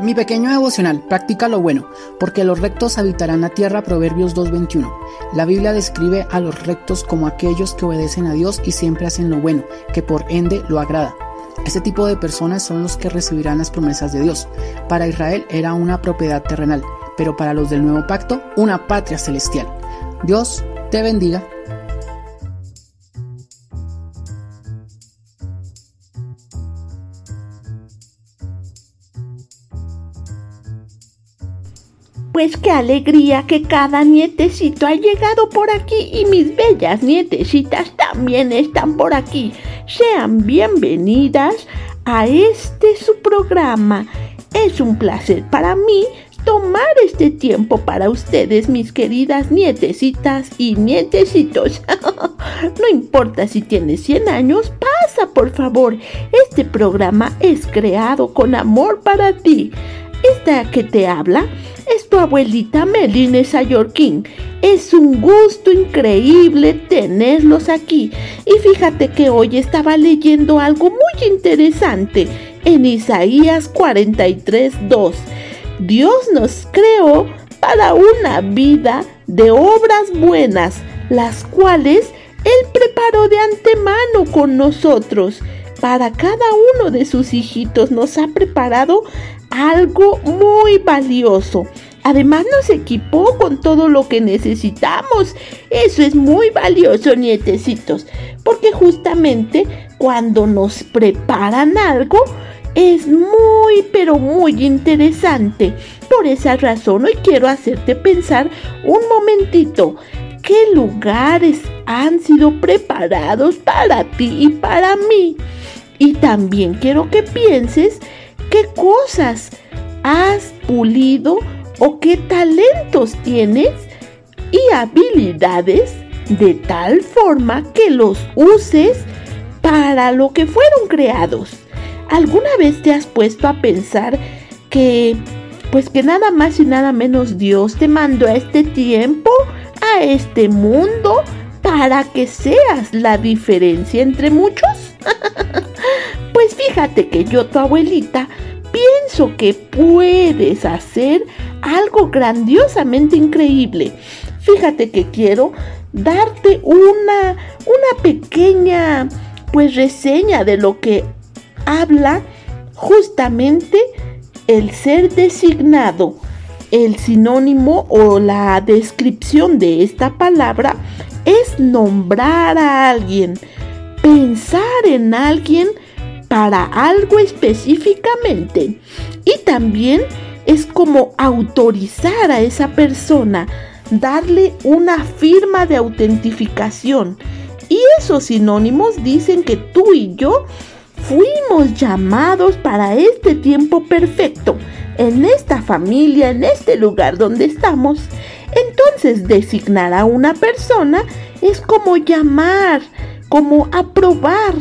Mi pequeño devocional, practica lo bueno, porque los rectos habitarán la tierra, Proverbios 2.21. La Biblia describe a los rectos como aquellos que obedecen a Dios y siempre hacen lo bueno, que por ende lo agrada. Este tipo de personas son los que recibirán las promesas de Dios. Para Israel era una propiedad terrenal, pero para los del nuevo pacto, una patria celestial. Dios te bendiga. Pues qué alegría que cada nietecito ha llegado por aquí y mis bellas nietecitas también están por aquí. Sean bienvenidas a este su programa. Es un placer para mí tomar este tiempo para ustedes, mis queridas nietecitas y nietecitos. no importa si tienes 100 años, pasa por favor. Este programa es creado con amor para ti. Esta que te habla tu abuelita Meline Sayorkin. Es un gusto increíble tenerlos aquí. Y fíjate que hoy estaba leyendo algo muy interesante en Isaías 43:2. Dios nos creó para una vida de obras buenas, las cuales Él preparó de antemano con nosotros. Para cada uno de sus hijitos nos ha preparado algo muy valioso. Además nos equipó con todo lo que necesitamos. Eso es muy valioso, nietecitos, porque justamente cuando nos preparan algo es muy, pero muy interesante. Por esa razón hoy quiero hacerte pensar un momentito. ¿Qué lugares han sido preparados para ti y para mí? Y también quiero que pienses qué cosas has pulido o qué talentos tienes y habilidades de tal forma que los uses para lo que fueron creados. ¿Alguna vez te has puesto a pensar que pues que nada más y nada menos Dios te mandó a este tiempo, a este mundo para que seas la diferencia entre muchos? pues fíjate que yo, tu abuelita, pienso que puedes hacer algo grandiosamente increíble. Fíjate que quiero darte una, una pequeña pues reseña de lo que habla justamente el ser designado. El sinónimo o la descripción de esta palabra es nombrar a alguien, pensar en alguien para algo específicamente. Y también es como autorizar a esa persona, darle una firma de autentificación. Y esos sinónimos dicen que tú y yo fuimos llamados para este tiempo perfecto, en esta familia, en este lugar donde estamos. Entonces designar a una persona es como llamar, como aprobar,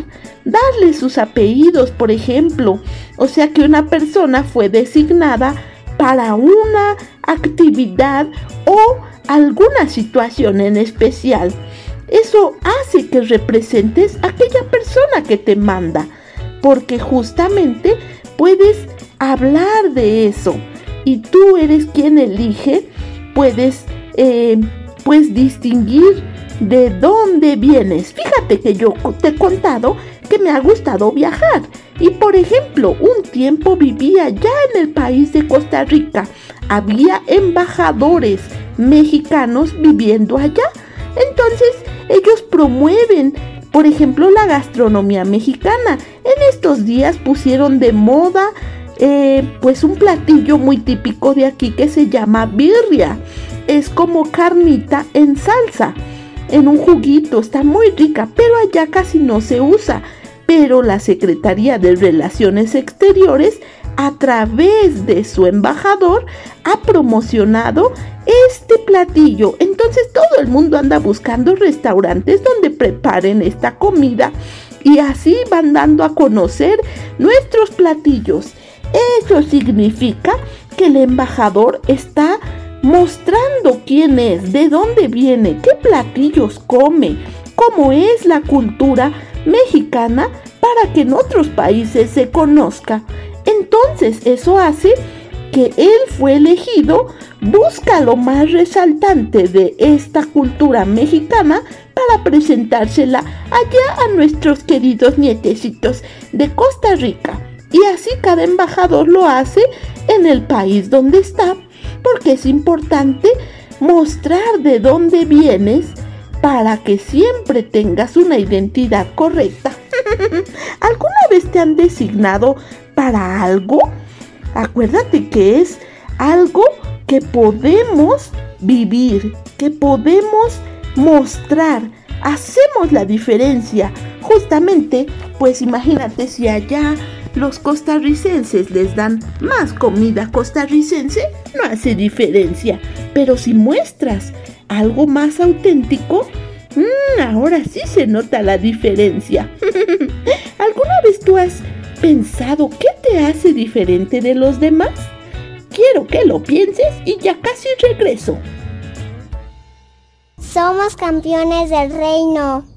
darle sus apellidos, por ejemplo. O sea que una persona fue designada para una actividad o alguna situación en especial. Eso hace que representes a aquella persona que te manda, porque justamente puedes hablar de eso y tú eres quien elige, puedes pues distinguir de dónde vienes. Fíjate que yo te he contado que me ha gustado viajar Y por ejemplo, un tiempo vivía ya en el país de Costa Rica. Había embajadores mexicanos viviendo allá. Entonces ellos promueven, por ejemplo, la gastronomía mexicana. En estos días pusieron de moda eh, pues un platillo muy típico de aquí que se llama birria. Es como carnita en salsa, en un juguito, está muy rica, pero allá casi no se usa. Pero la Secretaría de Relaciones Exteriores, a través de su embajador, ha promocionado este platillo. Entonces todo el mundo anda buscando restaurantes donde preparen esta comida y así van dando a conocer nuestros platillos. Eso significa que el embajador está mostrando quién es, de dónde viene, qué platillos come, cómo es la cultura mexicana para que en otros países se conozca. Entonces eso hace que él fue elegido, busca lo más resaltante de esta cultura mexicana para presentársela allá a nuestros queridos nietecitos de Costa Rica. Y así cada embajador lo hace en el país donde está, porque es importante mostrar de dónde vienes para que siempre tengas una identidad correcta. ¿Alguna vez te han designado para algo? Acuérdate que es algo que podemos vivir, que podemos mostrar. Hacemos la diferencia. Justamente, pues imagínate si allá los costarricenses les dan más comida costarricense, no hace diferencia. Pero si muestras algo más auténtico, mmm, ahora sí se nota la diferencia. ¿Alguna vez tú has pensado qué te hace diferente de los demás? Quiero que lo pienses y ya casi regreso. Somos campeones del reino.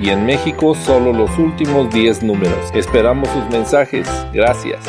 y en México solo los últimos 10 números. Esperamos sus mensajes. Gracias.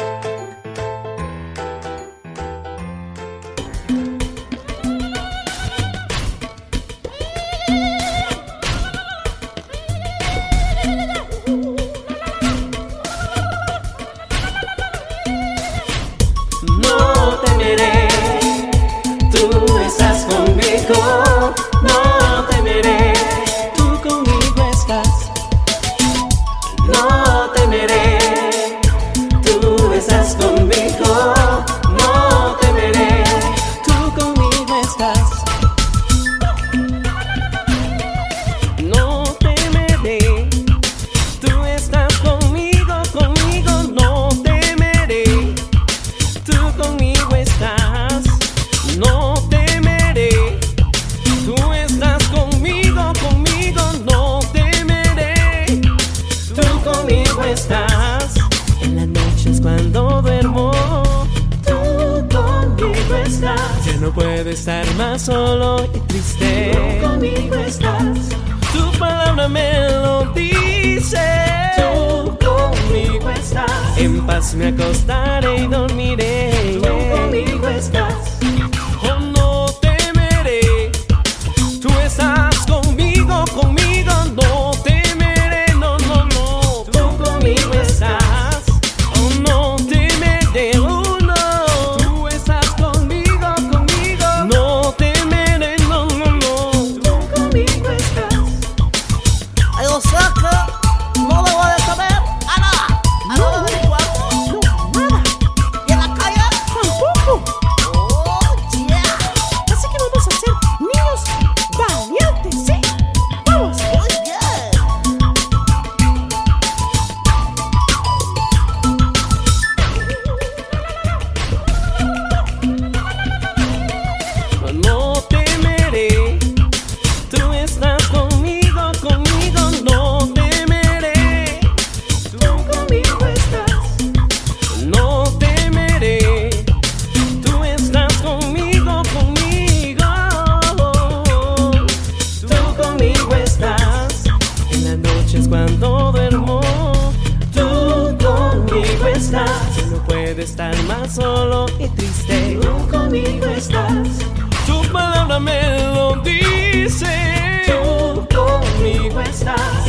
No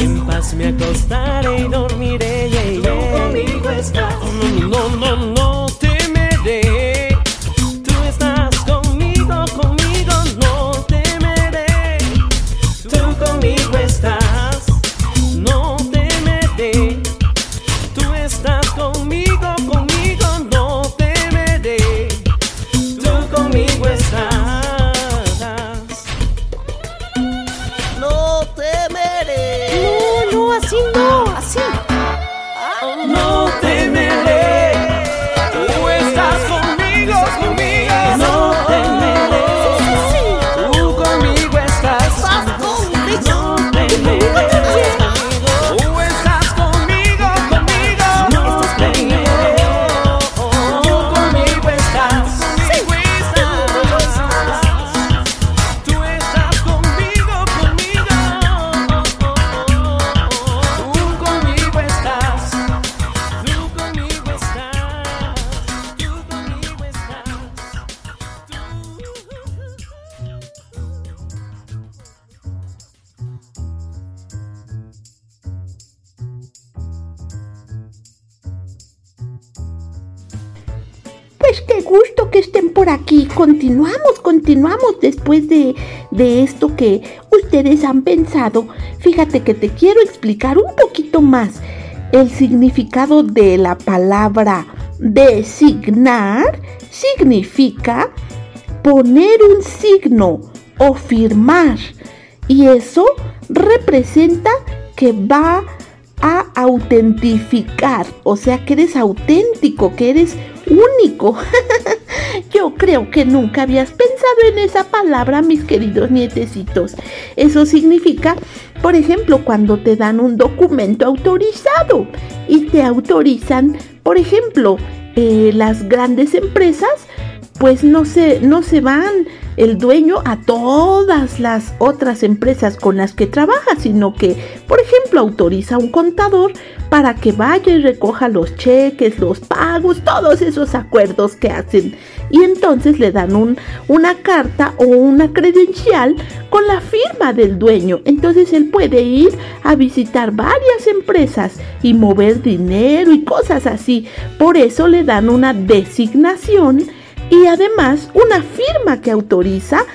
En paz me acostaré y dormiré. Yeah, Tú conmigo estás. No, no, no, no aquí. Continuamos, continuamos después de, de esto que ustedes han pensado. Fíjate que te quiero explicar un poquito más el significado de la palabra designar. Significa poner un signo o firmar. Y eso representa que va a autentificar, o sea que eres auténtico, que eres único. Yo creo que nunca habías pensado en esa palabra, mis queridos nietecitos. Eso significa, por ejemplo, cuando te dan un documento autorizado y te autorizan, por ejemplo, eh, las grandes empresas, pues no se, no se van el dueño a todas las otras empresas con las que trabaja, sino que, por ejemplo, autoriza a un contador para que vaya y recoja los cheques, los pagos, todos esos acuerdos que hacen. Y entonces le dan un, una carta o una credencial con la firma del dueño. Entonces él puede ir a visitar varias empresas y mover dinero y cosas así. Por eso le dan una designación y además una firma que autoriza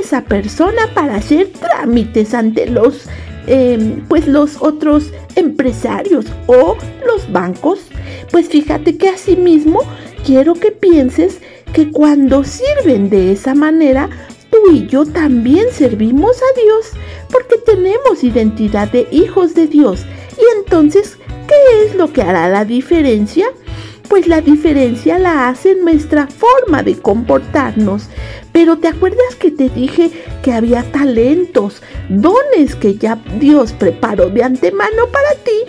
esa persona para hacer trámites ante los eh, pues los otros empresarios o los bancos pues fíjate que asimismo quiero que pienses que cuando sirven de esa manera tú y yo también servimos a Dios porque tenemos identidad de hijos de Dios y entonces ¿qué es lo que hará la diferencia? Pues la diferencia la hace nuestra forma de comportarnos. Pero ¿te acuerdas que te dije que había talentos, dones que ya Dios preparó de antemano para ti?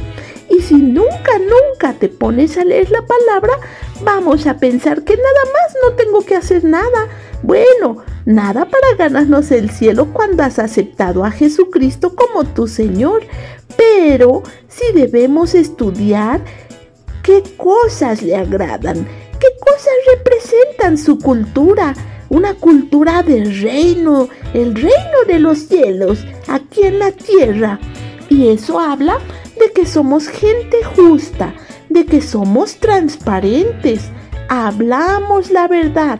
Y si nunca, nunca te pones a leer la palabra, vamos a pensar que nada más no tengo que hacer nada. Bueno, nada para ganarnos el cielo cuando has aceptado a Jesucristo como tu Señor. Pero si debemos estudiar qué cosas le agradan, qué cosas representan su cultura, una cultura del reino, el reino de los cielos, aquí en la tierra. Y eso habla de que somos gente justa, de que somos transparentes, hablamos la verdad.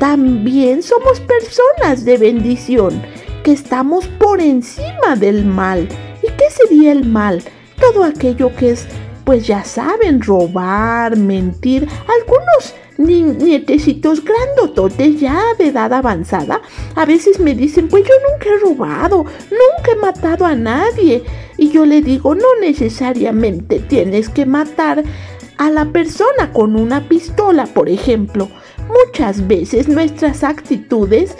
También somos personas de bendición, que estamos por encima del mal. ¿Y qué sería el mal? Todo aquello que es pues ya saben, robar, mentir. Algunos ni nietecitos grandototes ya de edad avanzada a veces me dicen, pues yo nunca he robado, nunca he matado a nadie. Y yo le digo, no necesariamente tienes que matar a la persona con una pistola, por ejemplo. Muchas veces nuestras actitudes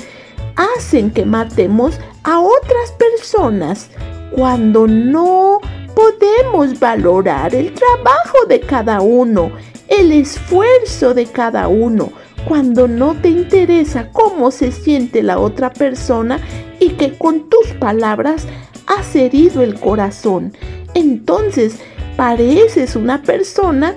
hacen que matemos a otras personas cuando no podemos valorar el trabajo de cada uno, el esfuerzo de cada uno, cuando no te interesa cómo se siente la otra persona y que con tus palabras has herido el corazón. Entonces pareces una persona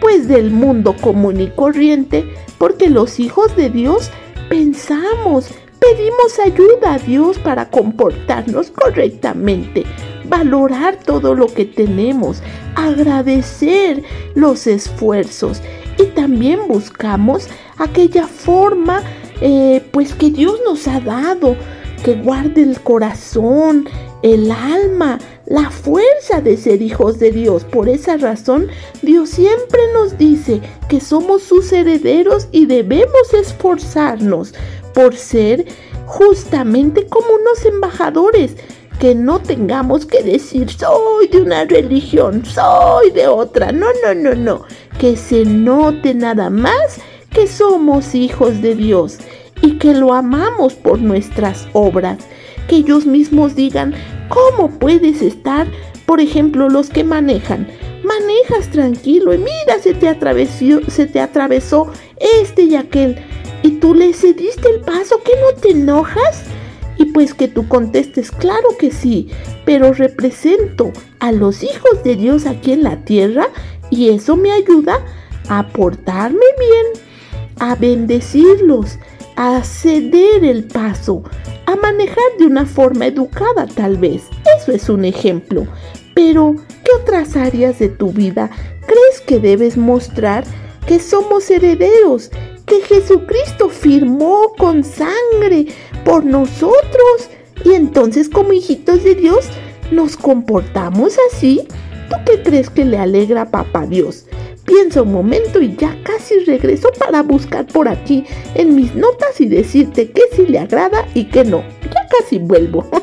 pues del mundo común y corriente, porque los hijos de Dios pensamos, pedimos ayuda a Dios para comportarnos correctamente, valorar todo lo que tenemos, agradecer los esfuerzos y también buscamos aquella forma eh, pues que Dios nos ha dado, que guarde el corazón, el alma, la fuerza de ser hijos de Dios. Por esa razón, Dios siempre nos dice que somos sus herederos y debemos esforzarnos por ser justamente como unos embajadores. Que no tengamos que decir soy de una religión, soy de otra. No, no, no, no. Que se note nada más que somos hijos de Dios y que lo amamos por nuestras obras. Que ellos mismos digan, ¿cómo puedes estar, por ejemplo, los que manejan? Manejas tranquilo y mira, se te atravesó, se te atravesó este y aquel. Y tú le cediste el paso, ¿que no te enojas? Y pues que tú contestes, claro que sí, pero represento a los hijos de Dios aquí en la tierra y eso me ayuda a portarme bien a bendecirlos, a ceder el paso, a manejar de una forma educada tal vez. Eso es un ejemplo. Pero, ¿qué otras áreas de tu vida crees que debes mostrar que somos herederos, que Jesucristo firmó con sangre por nosotros? Y entonces como hijitos de Dios nos comportamos así. ¿Tú qué crees que le alegra a Papá Dios? Piensa un momento y ya casi regreso para buscar por aquí en mis notas y decirte que sí le agrada y que no. Ya casi vuelvo.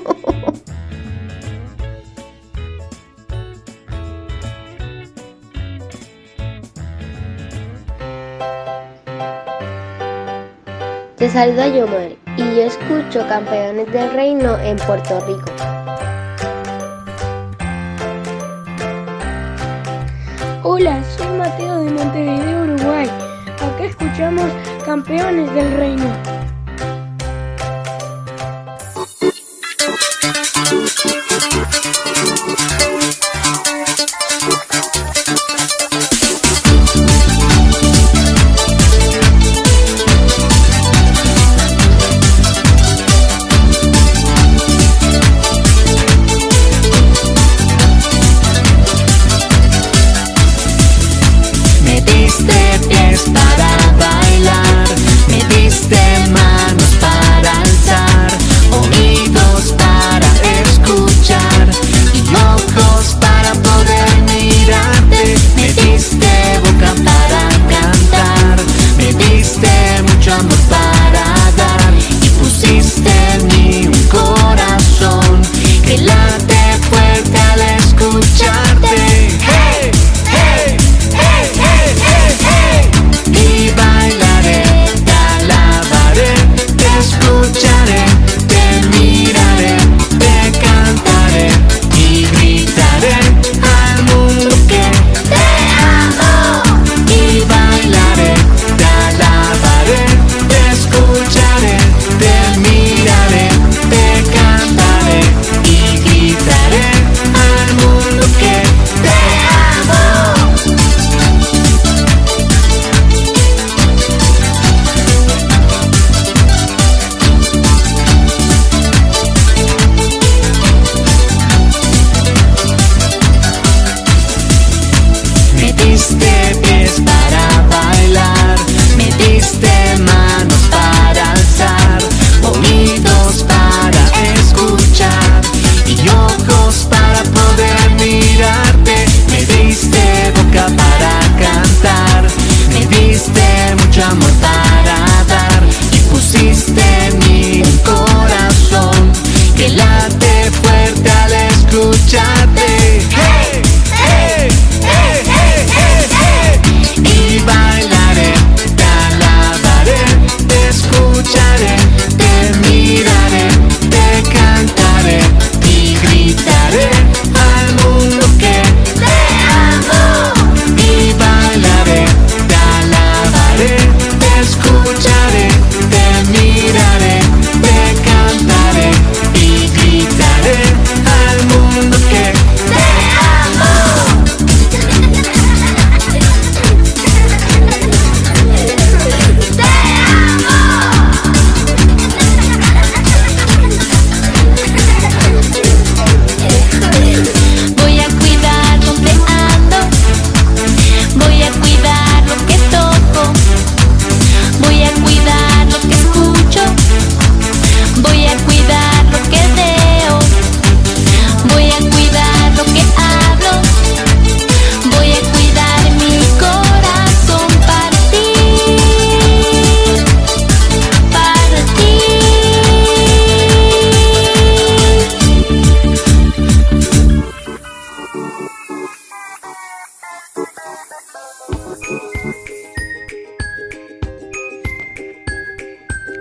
Te saluda Yomar y yo escucho Campeones del Reino en Puerto Rico. Hola, soy Mateo de Montevideo, Uruguay. Acá escuchamos Campeones del Reino.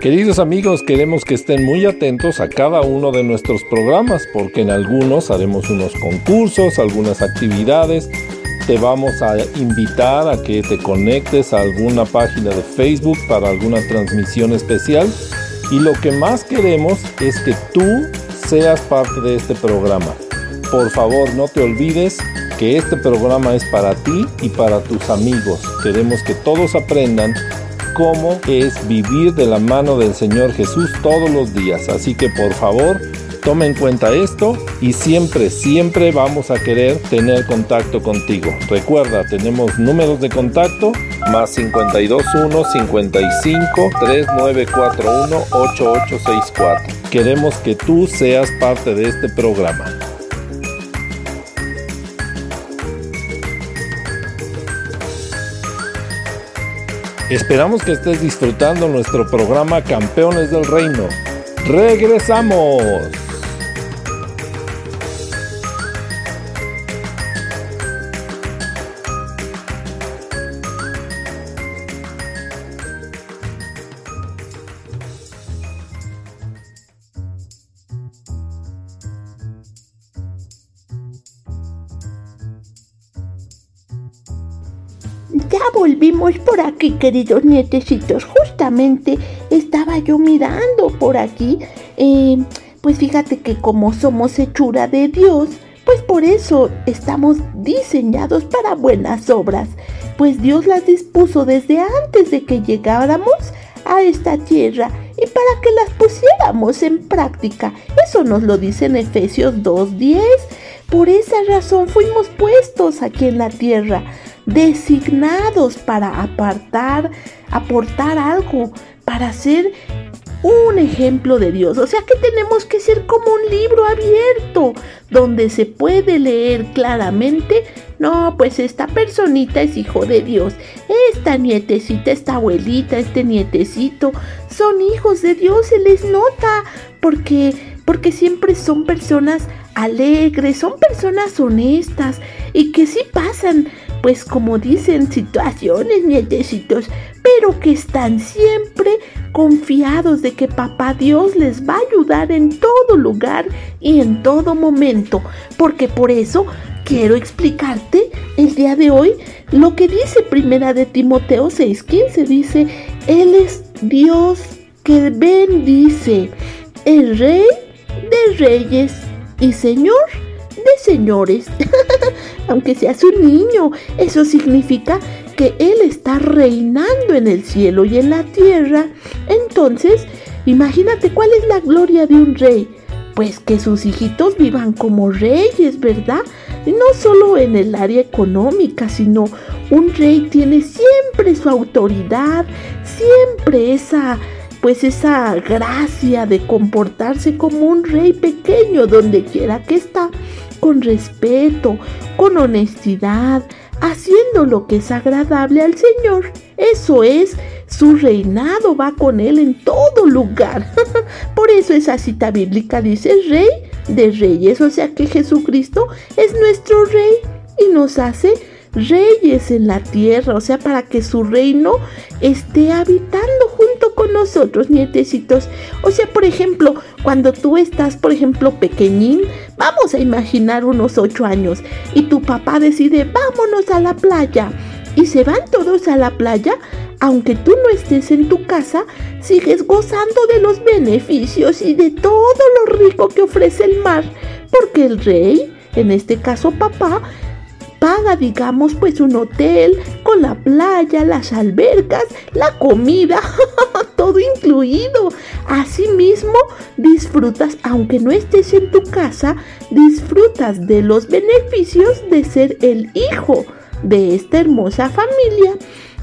Queridos amigos, queremos que estén muy atentos a cada uno de nuestros programas porque en algunos haremos unos concursos, algunas actividades. Te vamos a invitar a que te conectes a alguna página de Facebook para alguna transmisión especial. Y lo que más queremos es que tú seas parte de este programa. Por favor, no te olvides que este programa es para ti y para tus amigos. Queremos que todos aprendan cómo es vivir de la mano del Señor Jesús todos los días. Así que por favor, toma en cuenta esto y siempre, siempre vamos a querer tener contacto contigo. Recuerda, tenemos números de contacto más 521 55 3941 8864. Queremos que tú seas parte de este programa. Esperamos que estés disfrutando nuestro programa Campeones del Reino. ¡Regresamos! Queridos nietecitos. Justamente estaba yo mirando por aquí. eh, pues fíjate que como somos hechura de Dios, pues por eso estamos diseñados para buenas obras. Pues Dios las dispuso desde antes de que llegáramos a esta tierra y para que las pusiéramos en práctica. Eso nos lo dice en Efesios 2.10. Por esa razón fuimos puestos aquí en la tierra designados para apartar, aportar algo, para ser un ejemplo de Dios. O sea que tenemos que ser como un libro abierto, donde se puede leer claramente, no, pues esta personita es hijo de Dios, esta nietecita, esta abuelita, este nietecito, son hijos de Dios, se les nota, porque, porque siempre son personas alegres, son personas honestas y que sí pasan pues como dicen, situaciones, nietecitos, pero que están siempre confiados de que papá Dios les va a ayudar en todo lugar y en todo momento, porque por eso quiero explicarte el día de hoy lo que dice Primera de Timoteo 6:15 dice, él es Dios que bendice, el rey de reyes y señor de señores. Aunque seas un niño, eso significa que Él está reinando en el cielo y en la tierra. Entonces, imagínate cuál es la gloria de un rey. Pues que sus hijitos vivan como reyes, ¿verdad? No solo en el área económica, sino un rey tiene siempre su autoridad, siempre esa pues esa gracia de comportarse como un rey pequeño donde quiera que está, con respeto, con honestidad, haciendo lo que es agradable al Señor. Eso es, su reinado va con él en todo lugar. Por eso esa cita bíblica dice rey de reyes, o sea que Jesucristo es nuestro rey y nos hace reyes en la tierra, o sea, para que su reino esté habitando con nosotros, nietecitos. O sea, por ejemplo, cuando tú estás, por ejemplo, pequeñín, vamos a imaginar unos ocho años, y tu papá decide, vámonos a la playa. Y se van todos a la playa, aunque tú no estés en tu casa, sigues gozando de los beneficios y de todo lo rico que ofrece el mar, porque el rey, en este caso papá, paga, digamos, pues un hotel con la playa, las albercas, la comida, todo incluido. Asimismo, disfrutas, aunque no estés en tu casa, disfrutas de los beneficios de ser el hijo de esta hermosa familia.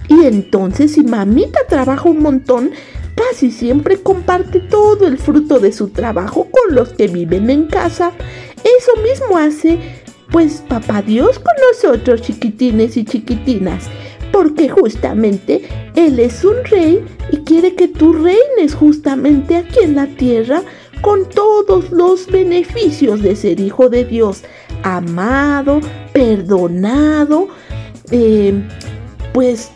Y entonces, si mamita trabaja un montón, casi siempre comparte todo el fruto de su trabajo con los que viven en casa. Eso mismo hace pues papá Dios con nosotros chiquitines y chiquitinas, porque justamente Él es un rey y quiere que tú reines justamente aquí en la tierra con todos los beneficios de ser hijo de Dios, amado, perdonado, eh, pues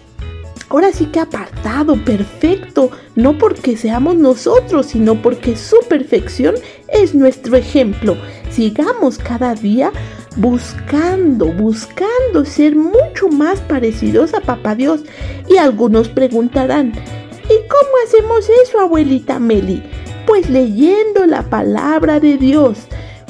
ahora sí que apartado, perfecto, no porque seamos nosotros, sino porque su perfección es nuestro ejemplo. Sigamos cada día buscando, buscando ser mucho más parecidos a Papá Dios. Y algunos preguntarán, ¿y cómo hacemos eso, abuelita Meli? Pues leyendo la palabra de Dios,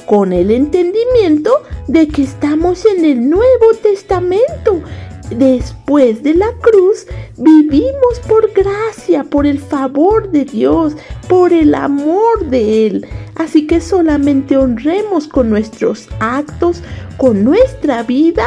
con el entendimiento de que estamos en el Nuevo Testamento después de la cruz, vivimos por gracia, por el favor de Dios, por el amor de Él. Así que solamente honremos con nuestros actos, con nuestra vida,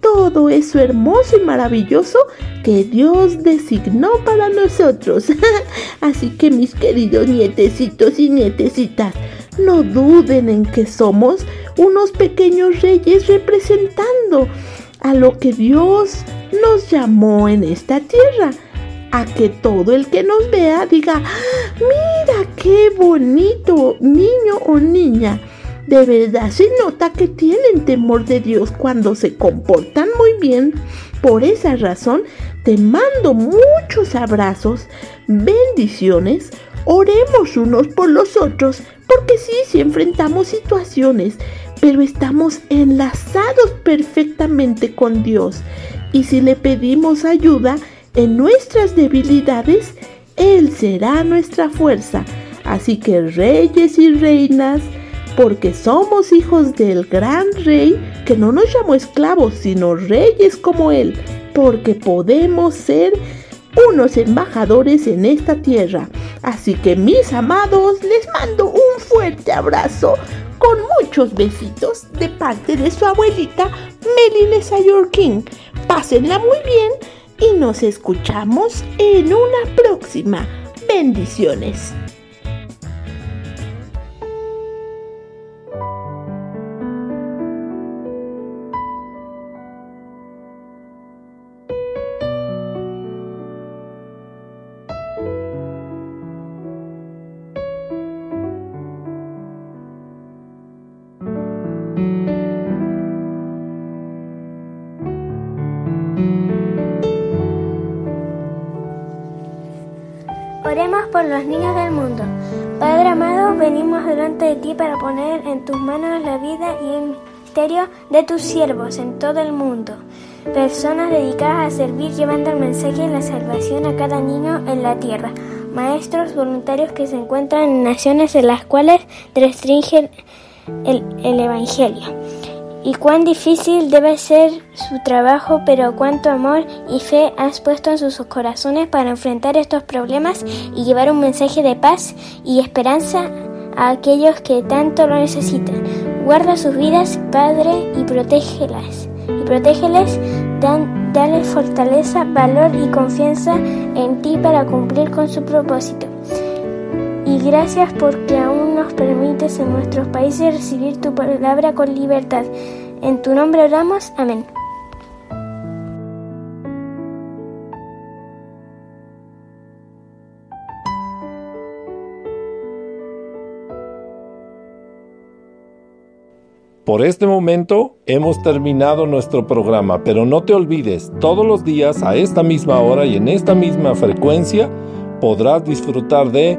todo eso hermoso y maravilloso que Dios designó para nosotros. Así que mis queridos nietecitos y nietecitas, no duden en que somos unos pequeños reyes representando a lo que Dios nos llamó en esta tierra, a que todo el que nos vea diga, mira qué bonito niño o niña. De verdad se nota que tienen temor de Dios cuando se comportan muy bien. Por esa razón te mando muchos abrazos, bendiciones, oremos unos por los otros, porque sí, si enfrentamos situaciones pero estamos enlazados perfectamente con Dios. Y si le pedimos ayuda en nuestras debilidades, Él será nuestra fuerza. Así que reyes y reinas, porque somos hijos del gran rey, que no nos llamó esclavos, sino reyes como Él, porque podemos ser unos embajadores en esta tierra. Así que mis amados, les mando un fuerte abrazo con muchos besitos de parte de su abuelita Melina King. Pásenla muy bien y nos escuchamos en una próxima. Bendiciones. Los niños del mundo. Padre amado, venimos delante de ti para poner en tus manos la vida y el misterio de tus siervos en todo el mundo. Personas dedicadas a servir llevando el mensaje de la salvación a cada niño en la tierra. Maestros voluntarios que se encuentran en naciones en las cuales restringen el Evangelio y cuán difícil debe ser su trabajo, pero cuánto amor y fe has puesto en sus corazones para enfrentar estos problemas y llevar un mensaje de paz y esperanza a aquellos que tanto lo necesitan. Guarda sus vidas, Padre, y protégelas. Y protégeles, dan, dale fortaleza, valor y confianza en ti para cumplir con su propósito. Y gracias porque aún permites en nuestros países recibir tu palabra con libertad. En tu nombre oramos. Amén. Por este momento hemos terminado nuestro programa, pero no te olvides, todos los días a esta misma hora y en esta misma frecuencia podrás disfrutar de